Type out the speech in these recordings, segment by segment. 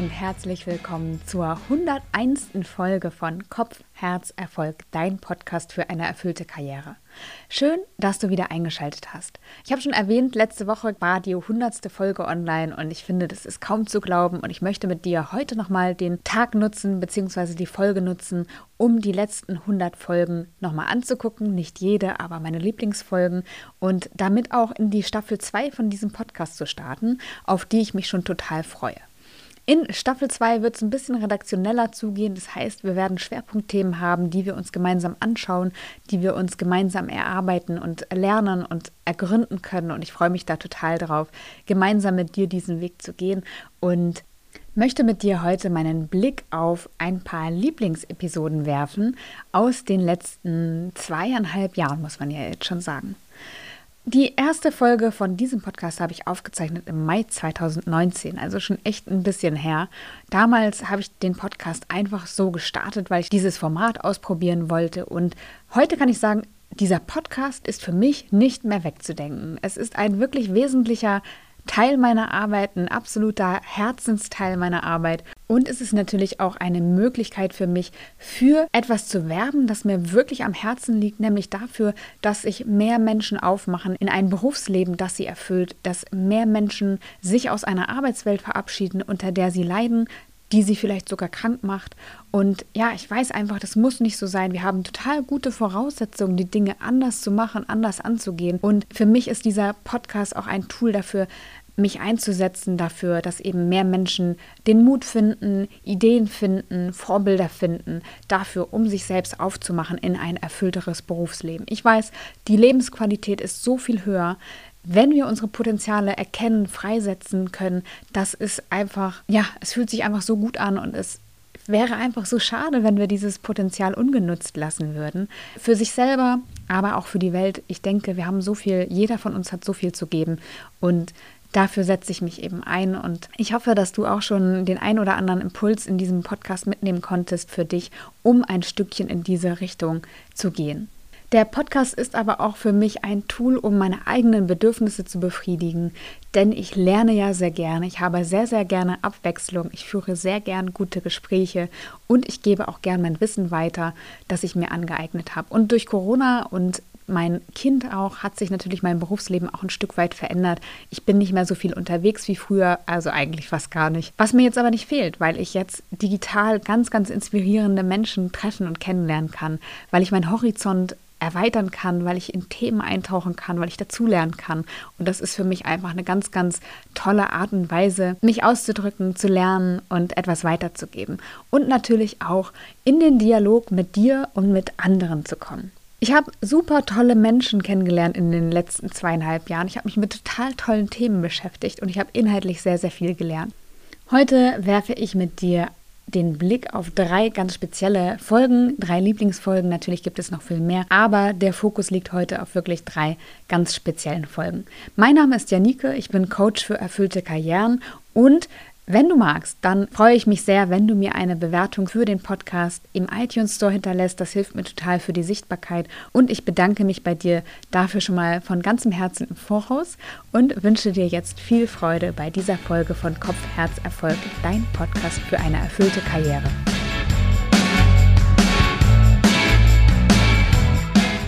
und herzlich willkommen zur 101. Folge von Kopf, Herz, Erfolg, dein Podcast für eine erfüllte Karriere. Schön, dass du wieder eingeschaltet hast. Ich habe schon erwähnt, letzte Woche war die 100. Folge online und ich finde, das ist kaum zu glauben und ich möchte mit dir heute nochmal den Tag nutzen bzw. die Folge nutzen, um die letzten 100 Folgen nochmal anzugucken. Nicht jede, aber meine Lieblingsfolgen und damit auch in die Staffel 2 von diesem Podcast zu starten, auf die ich mich schon total freue. In Staffel 2 wird es ein bisschen redaktioneller zugehen. Das heißt, wir werden Schwerpunktthemen haben, die wir uns gemeinsam anschauen, die wir uns gemeinsam erarbeiten und lernen und ergründen können. Und ich freue mich da total drauf, gemeinsam mit dir diesen Weg zu gehen. Und möchte mit dir heute meinen Blick auf ein paar Lieblingsepisoden werfen aus den letzten zweieinhalb Jahren, muss man ja jetzt schon sagen. Die erste Folge von diesem Podcast habe ich aufgezeichnet im Mai 2019, also schon echt ein bisschen her. Damals habe ich den Podcast einfach so gestartet, weil ich dieses Format ausprobieren wollte. Und heute kann ich sagen, dieser Podcast ist für mich nicht mehr wegzudenken. Es ist ein wirklich wesentlicher Teil meiner Arbeit, ein absoluter Herzensteil meiner Arbeit. Und es ist natürlich auch eine Möglichkeit für mich, für etwas zu werben, das mir wirklich am Herzen liegt, nämlich dafür, dass sich mehr Menschen aufmachen in ein Berufsleben, das sie erfüllt, dass mehr Menschen sich aus einer Arbeitswelt verabschieden, unter der sie leiden, die sie vielleicht sogar krank macht. Und ja, ich weiß einfach, das muss nicht so sein. Wir haben total gute Voraussetzungen, die Dinge anders zu machen, anders anzugehen. Und für mich ist dieser Podcast auch ein Tool dafür, mich einzusetzen dafür, dass eben mehr Menschen den Mut finden, Ideen finden, Vorbilder finden, dafür, um sich selbst aufzumachen in ein erfüllteres Berufsleben. Ich weiß, die Lebensqualität ist so viel höher, wenn wir unsere Potenziale erkennen, freisetzen können. Das ist einfach, ja, es fühlt sich einfach so gut an und es wäre einfach so schade, wenn wir dieses Potenzial ungenutzt lassen würden. Für sich selber, aber auch für die Welt. Ich denke, wir haben so viel, jeder von uns hat so viel zu geben und dafür setze ich mich eben ein und ich hoffe, dass du auch schon den ein oder anderen Impuls in diesem Podcast mitnehmen konntest für dich, um ein Stückchen in diese Richtung zu gehen. Der Podcast ist aber auch für mich ein Tool, um meine eigenen Bedürfnisse zu befriedigen, denn ich lerne ja sehr gerne, ich habe sehr, sehr gerne Abwechslung, ich führe sehr gern gute Gespräche und ich gebe auch gern mein Wissen weiter, das ich mir angeeignet habe. Und durch Corona und mein Kind auch, hat sich natürlich mein Berufsleben auch ein Stück weit verändert. Ich bin nicht mehr so viel unterwegs wie früher, also eigentlich fast gar nicht. Was mir jetzt aber nicht fehlt, weil ich jetzt digital ganz, ganz inspirierende Menschen treffen und kennenlernen kann, weil ich meinen Horizont erweitern kann, weil ich in Themen eintauchen kann, weil ich dazulernen kann. Und das ist für mich einfach eine ganz, ganz tolle Art und Weise, mich auszudrücken, zu lernen und etwas weiterzugeben. Und natürlich auch in den Dialog mit dir und mit anderen zu kommen. Ich habe super tolle Menschen kennengelernt in den letzten zweieinhalb Jahren. Ich habe mich mit total tollen Themen beschäftigt und ich habe inhaltlich sehr, sehr viel gelernt. Heute werfe ich mit dir den Blick auf drei ganz spezielle Folgen, drei Lieblingsfolgen. Natürlich gibt es noch viel mehr, aber der Fokus liegt heute auf wirklich drei ganz speziellen Folgen. Mein Name ist Janike, ich bin Coach für erfüllte Karrieren und wenn du magst, dann freue ich mich sehr, wenn du mir eine Bewertung für den Podcast im iTunes Store hinterlässt. Das hilft mir total für die Sichtbarkeit. Und ich bedanke mich bei dir dafür schon mal von ganzem Herzen im Voraus und wünsche dir jetzt viel Freude bei dieser Folge von Kopf, Herz, Erfolg, dein Podcast für eine erfüllte Karriere.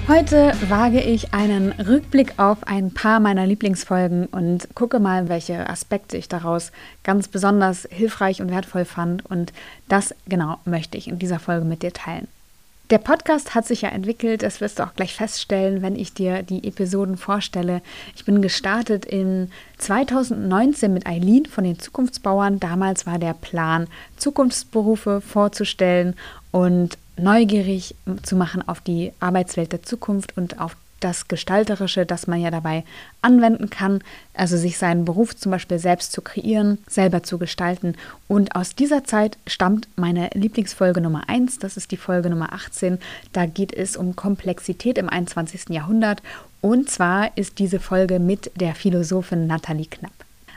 Heute wage ich einen Rückblick auf ein paar meiner Lieblingsfolgen und gucke mal, welche Aspekte ich daraus ganz besonders hilfreich und wertvoll fand. Und das genau möchte ich in dieser Folge mit dir teilen. Der Podcast hat sich ja entwickelt, das wirst du auch gleich feststellen, wenn ich dir die Episoden vorstelle. Ich bin gestartet in 2019 mit Eileen von den Zukunftsbauern. Damals war der Plan, Zukunftsberufe vorzustellen und neugierig zu machen auf die Arbeitswelt der Zukunft und auf das Gestalterische, das man ja dabei anwenden kann, also sich seinen Beruf zum Beispiel selbst zu kreieren, selber zu gestalten. Und aus dieser Zeit stammt meine Lieblingsfolge Nummer 1, das ist die Folge Nummer 18. Da geht es um Komplexität im 21. Jahrhundert. Und zwar ist diese Folge mit der Philosophin Nathalie Knapp.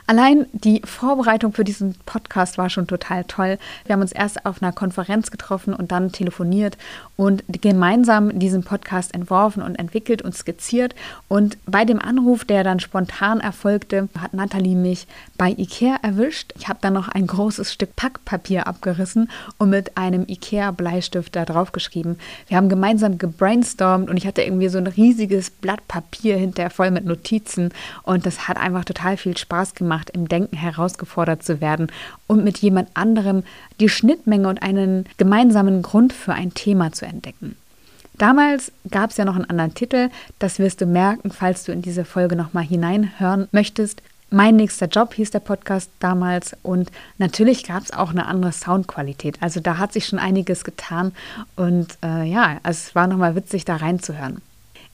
Allein die Vorbereitung für diesen Podcast war schon total toll. Wir haben uns erst auf einer Konferenz getroffen und dann telefoniert und gemeinsam diesen Podcast entworfen und entwickelt und skizziert. Und bei dem Anruf, der dann spontan erfolgte, hat Nathalie mich bei Ikea erwischt. Ich habe dann noch ein großes Stück Packpapier abgerissen und mit einem Ikea-Bleistift da drauf geschrieben. Wir haben gemeinsam gebrainstormt und ich hatte irgendwie so ein riesiges Blatt Papier hinterher voll mit Notizen und das hat einfach total viel Spaß gemacht macht, im Denken herausgefordert zu werden und mit jemand anderem die Schnittmenge und einen gemeinsamen Grund für ein Thema zu entdecken. Damals gab es ja noch einen anderen Titel, das wirst du merken, falls du in diese Folge nochmal hineinhören möchtest. Mein nächster Job hieß der Podcast damals und natürlich gab es auch eine andere Soundqualität. Also da hat sich schon einiges getan und äh, ja, es war nochmal witzig da reinzuhören.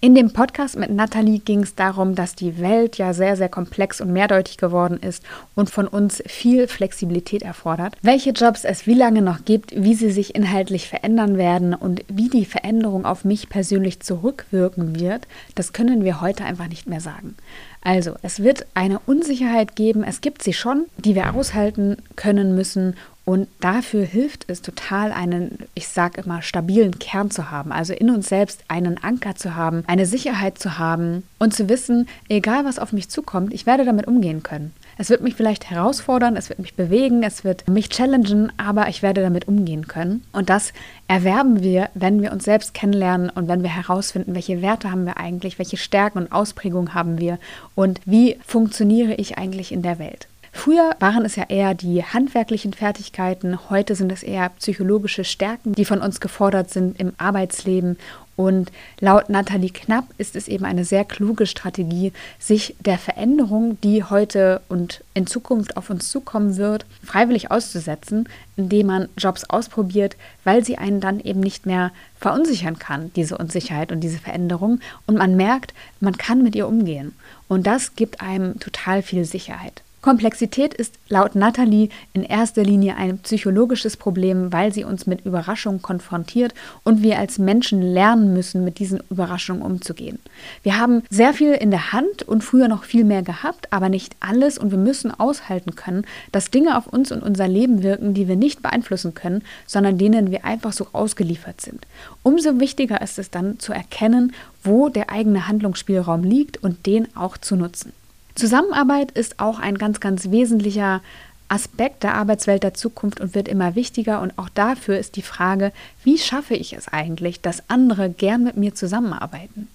In dem Podcast mit Nathalie ging es darum, dass die Welt ja sehr, sehr komplex und mehrdeutig geworden ist und von uns viel Flexibilität erfordert. Welche Jobs es wie lange noch gibt, wie sie sich inhaltlich verändern werden und wie die Veränderung auf mich persönlich zurückwirken wird, das können wir heute einfach nicht mehr sagen. Also, es wird eine Unsicherheit geben, es gibt sie schon, die wir aushalten können müssen und dafür hilft es total, einen, ich sage immer, stabilen Kern zu haben. Also in uns selbst einen Anker zu haben, eine Sicherheit zu haben und zu wissen, egal was auf mich zukommt, ich werde damit umgehen können. Es wird mich vielleicht herausfordern, es wird mich bewegen, es wird mich challengen, aber ich werde damit umgehen können. Und das erwerben wir, wenn wir uns selbst kennenlernen und wenn wir herausfinden, welche Werte haben wir eigentlich, welche Stärken und Ausprägungen haben wir und wie funktioniere ich eigentlich in der Welt. Früher waren es ja eher die handwerklichen Fertigkeiten, heute sind es eher psychologische Stärken, die von uns gefordert sind im Arbeitsleben. Und laut Nathalie Knapp ist es eben eine sehr kluge Strategie, sich der Veränderung, die heute und in Zukunft auf uns zukommen wird, freiwillig auszusetzen, indem man Jobs ausprobiert, weil sie einen dann eben nicht mehr verunsichern kann, diese Unsicherheit und diese Veränderung. Und man merkt, man kann mit ihr umgehen. Und das gibt einem total viel Sicherheit. Komplexität ist laut Nathalie in erster Linie ein psychologisches Problem, weil sie uns mit Überraschungen konfrontiert und wir als Menschen lernen müssen, mit diesen Überraschungen umzugehen. Wir haben sehr viel in der Hand und früher noch viel mehr gehabt, aber nicht alles und wir müssen aushalten können, dass Dinge auf uns und unser Leben wirken, die wir nicht beeinflussen können, sondern denen wir einfach so ausgeliefert sind. Umso wichtiger ist es dann zu erkennen, wo der eigene Handlungsspielraum liegt und den auch zu nutzen. Zusammenarbeit ist auch ein ganz, ganz wesentlicher Aspekt der Arbeitswelt der Zukunft und wird immer wichtiger. Und auch dafür ist die Frage, wie schaffe ich es eigentlich, dass andere gern mit mir zusammenarbeiten?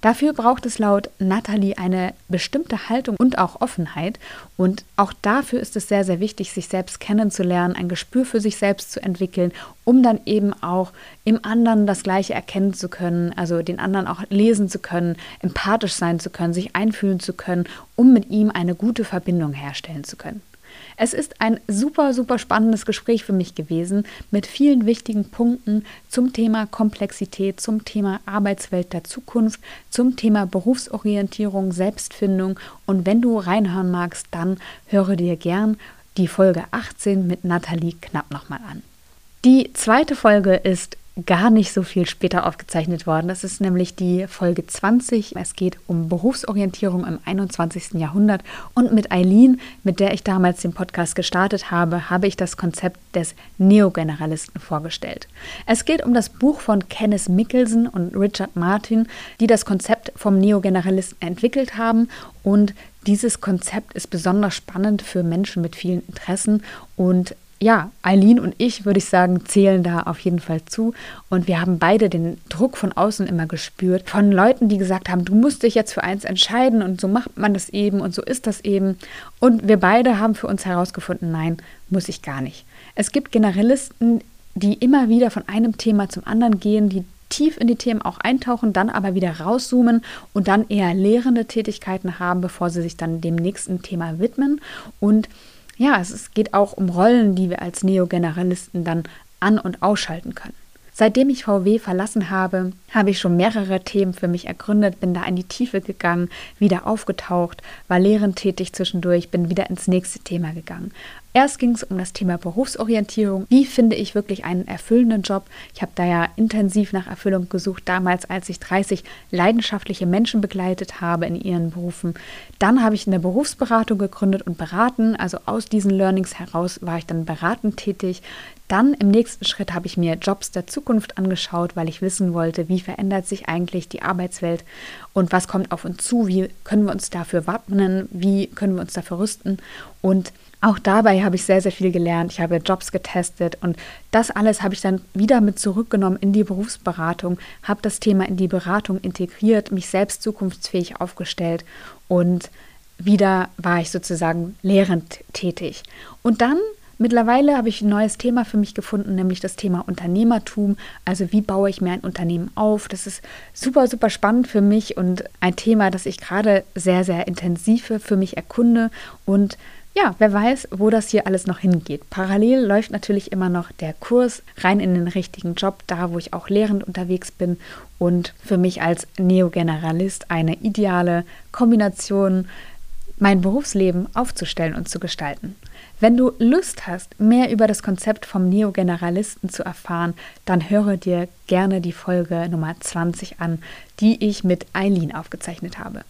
Dafür braucht es laut Nathalie eine bestimmte Haltung und auch Offenheit. Und auch dafür ist es sehr, sehr wichtig, sich selbst kennenzulernen, ein Gespür für sich selbst zu entwickeln, um dann eben auch im anderen das Gleiche erkennen zu können, also den anderen auch lesen zu können, empathisch sein zu können, sich einfühlen zu können, um mit ihm eine gute Verbindung herstellen zu können. Es ist ein super, super spannendes Gespräch für mich gewesen mit vielen wichtigen Punkten zum Thema Komplexität, zum Thema Arbeitswelt der Zukunft, zum Thema Berufsorientierung, Selbstfindung. Und wenn du reinhören magst, dann höre dir gern die Folge 18 mit Nathalie Knapp nochmal an. Die zweite Folge ist gar nicht so viel später aufgezeichnet worden. Das ist nämlich die Folge 20. Es geht um Berufsorientierung im 21. Jahrhundert. Und mit Eileen, mit der ich damals den Podcast gestartet habe, habe ich das Konzept des Neogeneralisten vorgestellt. Es geht um das Buch von Kenneth Mickelson und Richard Martin, die das Konzept vom Neogeneralisten entwickelt haben. Und dieses Konzept ist besonders spannend für Menschen mit vielen Interessen und ja, Eileen und ich, würde ich sagen, zählen da auf jeden Fall zu. Und wir haben beide den Druck von außen immer gespürt. Von Leuten, die gesagt haben, du musst dich jetzt für eins entscheiden und so macht man das eben und so ist das eben. Und wir beide haben für uns herausgefunden, nein, muss ich gar nicht. Es gibt Generalisten, die immer wieder von einem Thema zum anderen gehen, die tief in die Themen auch eintauchen, dann aber wieder rauszoomen und dann eher lehrende Tätigkeiten haben, bevor sie sich dann dem nächsten Thema widmen. Und ja, es geht auch um Rollen, die wir als Neogeneralisten dann an- und ausschalten können. Seitdem ich VW verlassen habe, habe ich schon mehrere Themen für mich ergründet, bin da in die Tiefe gegangen, wieder aufgetaucht, war lehrend tätig zwischendurch, bin wieder ins nächste Thema gegangen. Erst ging es um das Thema Berufsorientierung. Wie finde ich wirklich einen erfüllenden Job? Ich habe da ja intensiv nach Erfüllung gesucht, damals, als ich 30 leidenschaftliche Menschen begleitet habe in ihren Berufen. Dann habe ich eine Berufsberatung gegründet und beraten. Also aus diesen Learnings heraus war ich dann beratend tätig. Dann im nächsten Schritt habe ich mir Jobs der Zukunft angeschaut, weil ich wissen wollte, wie verändert sich eigentlich die Arbeitswelt und was kommt auf uns zu, wie können wir uns dafür wappnen, wie können wir uns dafür rüsten. Und auch dabei habe ich sehr, sehr viel gelernt. Ich habe Jobs getestet und das alles habe ich dann wieder mit zurückgenommen in die Berufsberatung, habe das Thema in die Beratung integriert, mich selbst zukunftsfähig aufgestellt und wieder war ich sozusagen lehrend tätig. Und dann Mittlerweile habe ich ein neues Thema für mich gefunden, nämlich das Thema Unternehmertum. Also wie baue ich mir ein Unternehmen auf? Das ist super, super spannend für mich und ein Thema, das ich gerade sehr, sehr intensiv für mich erkunde und ja, wer weiß, wo das hier alles noch hingeht. Parallel läuft natürlich immer noch der Kurs rein in den richtigen Job, da wo ich auch lehrend unterwegs bin und für mich als Neogeneralist eine ideale Kombination, mein Berufsleben aufzustellen und zu gestalten. Wenn du Lust hast, mehr über das Konzept vom Neogeneralisten zu erfahren, dann höre dir gerne die Folge Nummer 20 an, die ich mit Eileen aufgezeichnet habe.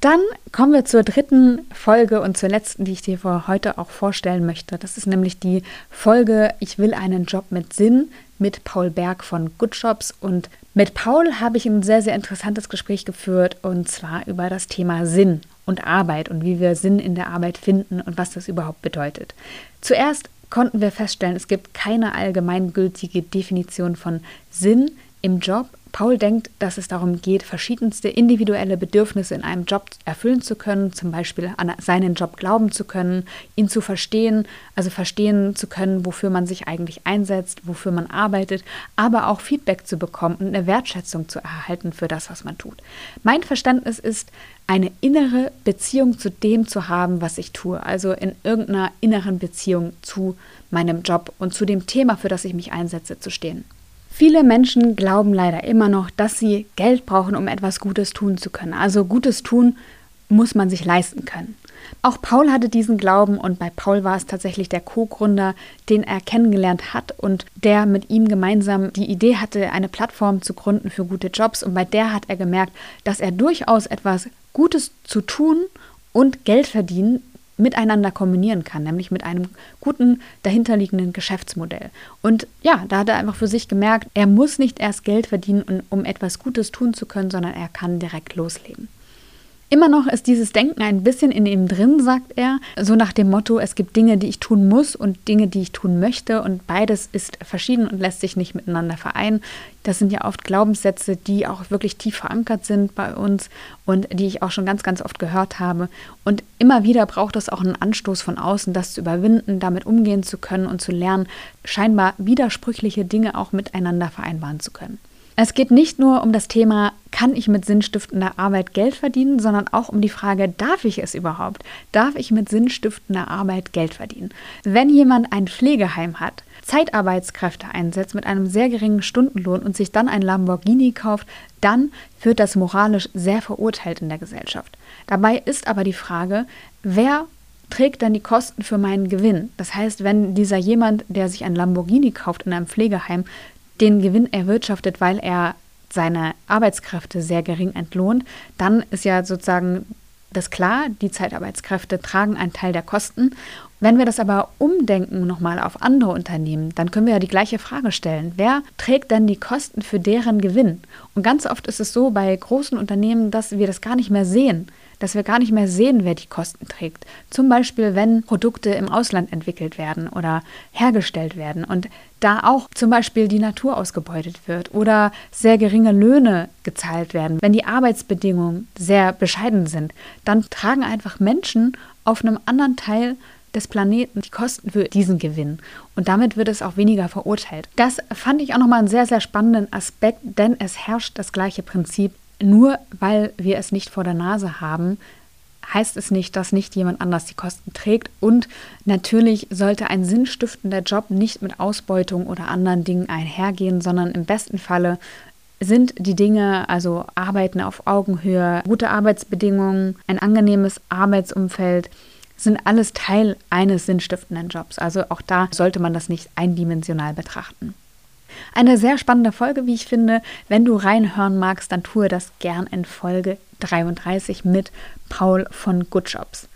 Dann kommen wir zur dritten Folge und zur letzten, die ich dir für heute auch vorstellen möchte. Das ist nämlich die Folge Ich will einen Job mit Sinn mit Paul Berg von Good Jobs. Und mit Paul habe ich ein sehr, sehr interessantes Gespräch geführt und zwar über das Thema Sinn und Arbeit und wie wir Sinn in der Arbeit finden und was das überhaupt bedeutet. Zuerst konnten wir feststellen, es gibt keine allgemeingültige Definition von Sinn im Job, Paul denkt, dass es darum geht, verschiedenste individuelle Bedürfnisse in einem Job erfüllen zu können, zum Beispiel an seinen Job glauben zu können, ihn zu verstehen, also verstehen zu können, wofür man sich eigentlich einsetzt, wofür man arbeitet, aber auch Feedback zu bekommen und eine Wertschätzung zu erhalten für das, was man tut. Mein Verständnis ist, eine innere Beziehung zu dem zu haben, was ich tue, also in irgendeiner inneren Beziehung zu meinem Job und zu dem Thema, für das ich mich einsetze, zu stehen. Viele Menschen glauben leider immer noch, dass sie Geld brauchen, um etwas Gutes tun zu können. Also Gutes tun muss man sich leisten können. Auch Paul hatte diesen Glauben und bei Paul war es tatsächlich der Co-Gründer, den er kennengelernt hat und der mit ihm gemeinsam die Idee hatte, eine Plattform zu gründen für gute Jobs. Und bei der hat er gemerkt, dass er durchaus etwas Gutes zu tun und Geld verdienen miteinander kombinieren kann, nämlich mit einem guten dahinterliegenden Geschäftsmodell. Und ja, da hat er einfach für sich gemerkt, er muss nicht erst Geld verdienen, um etwas Gutes tun zu können, sondern er kann direkt loslegen. Immer noch ist dieses Denken ein bisschen in ihm drin, sagt er, so nach dem Motto, es gibt Dinge, die ich tun muss und Dinge, die ich tun möchte und beides ist verschieden und lässt sich nicht miteinander vereinen. Das sind ja oft Glaubenssätze, die auch wirklich tief verankert sind bei uns und die ich auch schon ganz, ganz oft gehört habe. Und immer wieder braucht es auch einen Anstoß von außen, das zu überwinden, damit umgehen zu können und zu lernen, scheinbar widersprüchliche Dinge auch miteinander vereinbaren zu können. Es geht nicht nur um das Thema, kann ich mit sinnstiftender Arbeit Geld verdienen, sondern auch um die Frage, darf ich es überhaupt? Darf ich mit sinnstiftender Arbeit Geld verdienen? Wenn jemand ein Pflegeheim hat, Zeitarbeitskräfte einsetzt mit einem sehr geringen Stundenlohn und sich dann ein Lamborghini kauft, dann wird das moralisch sehr verurteilt in der Gesellschaft. Dabei ist aber die Frage, wer trägt dann die Kosten für meinen Gewinn? Das heißt, wenn dieser jemand, der sich ein Lamborghini kauft in einem Pflegeheim, den Gewinn erwirtschaftet, weil er seine Arbeitskräfte sehr gering entlohnt, dann ist ja sozusagen das klar, die Zeitarbeitskräfte tragen einen Teil der Kosten. Wenn wir das aber umdenken nochmal auf andere Unternehmen, dann können wir ja die gleiche Frage stellen. Wer trägt dann die Kosten für deren Gewinn? Und ganz oft ist es so bei großen Unternehmen, dass wir das gar nicht mehr sehen dass wir gar nicht mehr sehen, wer die Kosten trägt. Zum Beispiel, wenn Produkte im Ausland entwickelt werden oder hergestellt werden und da auch zum Beispiel die Natur ausgebeutet wird oder sehr geringe Löhne gezahlt werden, wenn die Arbeitsbedingungen sehr bescheiden sind, dann tragen einfach Menschen auf einem anderen Teil des Planeten die Kosten für diesen Gewinn. Und damit wird es auch weniger verurteilt. Das fand ich auch nochmal einen sehr, sehr spannenden Aspekt, denn es herrscht das gleiche Prinzip nur weil wir es nicht vor der Nase haben, heißt es nicht, dass nicht jemand anders die Kosten trägt. Und natürlich sollte ein sinnstiftender Job nicht mit Ausbeutung oder anderen Dingen einhergehen, sondern im besten Falle sind die Dinge, also Arbeiten auf Augenhöhe, gute Arbeitsbedingungen, ein angenehmes Arbeitsumfeld, sind alles Teil eines sinnstiftenden Jobs. Also auch da sollte man das nicht eindimensional betrachten. Eine sehr spannende Folge, wie ich finde. Wenn du reinhören magst, dann tue das gern in Folge 33 mit Paul von Good Jobs.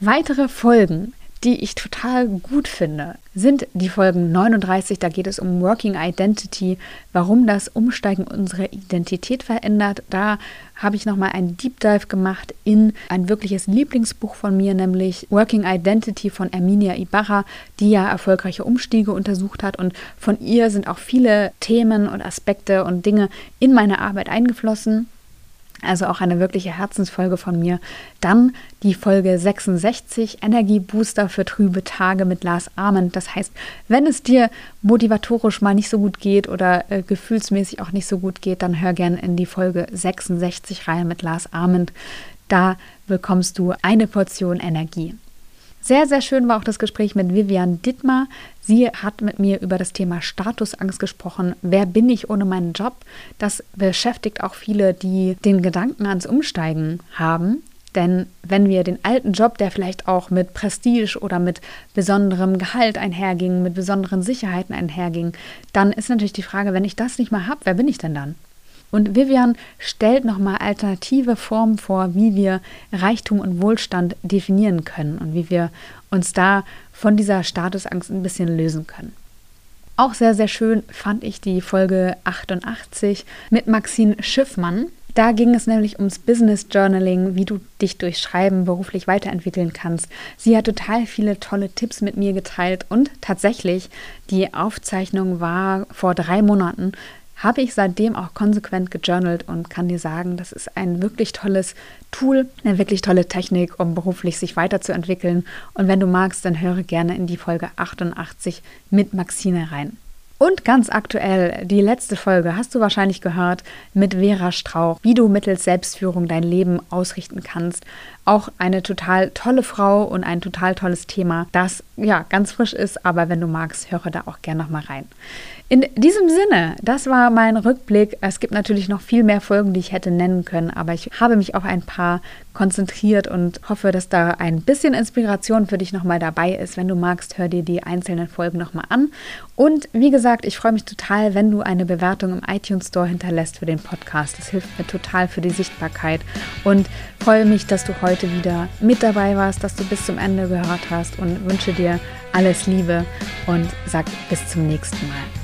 Weitere Folgen die ich total gut finde, sind die Folgen 39. Da geht es um Working Identity, warum das Umsteigen unsere Identität verändert. Da habe ich nochmal einen Deep Dive gemacht in ein wirkliches Lieblingsbuch von mir, nämlich Working Identity von Erminia Ibarra, die ja erfolgreiche Umstiege untersucht hat. Und von ihr sind auch viele Themen und Aspekte und Dinge in meine Arbeit eingeflossen. Also auch eine wirkliche Herzensfolge von mir. Dann die Folge 66, Energiebooster für trübe Tage mit Lars Arment. Das heißt, wenn es dir motivatorisch mal nicht so gut geht oder äh, gefühlsmäßig auch nicht so gut geht, dann hör gerne in die Folge 66 rein mit Lars Arment. Da bekommst du eine Portion Energie. Sehr, sehr schön war auch das Gespräch mit Vivian Dittmar. Sie hat mit mir über das Thema Statusangst gesprochen. Wer bin ich ohne meinen Job? Das beschäftigt auch viele, die den Gedanken ans Umsteigen haben. Denn wenn wir den alten Job, der vielleicht auch mit Prestige oder mit besonderem Gehalt einherging, mit besonderen Sicherheiten einherging, dann ist natürlich die Frage, wenn ich das nicht mehr habe, wer bin ich denn dann? Und Vivian stellt nochmal alternative Formen vor, wie wir Reichtum und Wohlstand definieren können und wie wir uns da von dieser Statusangst ein bisschen lösen können. Auch sehr, sehr schön fand ich die Folge 88 mit Maxine Schiffmann. Da ging es nämlich ums Business Journaling, wie du dich durch Schreiben beruflich weiterentwickeln kannst. Sie hat total viele tolle Tipps mit mir geteilt und tatsächlich, die Aufzeichnung war vor drei Monaten habe ich seitdem auch konsequent gejournalt und kann dir sagen, das ist ein wirklich tolles Tool, eine wirklich tolle Technik, um beruflich sich weiterzuentwickeln. Und wenn du magst, dann höre gerne in die Folge 88 mit Maxine rein. Und ganz aktuell, die letzte Folge hast du wahrscheinlich gehört mit Vera Strauch, wie du mittels Selbstführung dein Leben ausrichten kannst. Auch eine total tolle Frau und ein total tolles Thema, das ja ganz frisch ist, aber wenn du magst, höre da auch gerne nochmal rein. In diesem Sinne, das war mein Rückblick. Es gibt natürlich noch viel mehr Folgen, die ich hätte nennen können, aber ich habe mich auf ein paar konzentriert und hoffe, dass da ein bisschen Inspiration für dich nochmal dabei ist. Wenn du magst, hör dir die einzelnen Folgen nochmal an. Und wie gesagt, ich freue mich total, wenn du eine Bewertung im iTunes Store hinterlässt für den Podcast. Das hilft mir total für die Sichtbarkeit und freue mich, dass du heute wieder mit dabei warst, dass du bis zum Ende gehört hast und wünsche dir alles Liebe und sag bis zum nächsten Mal.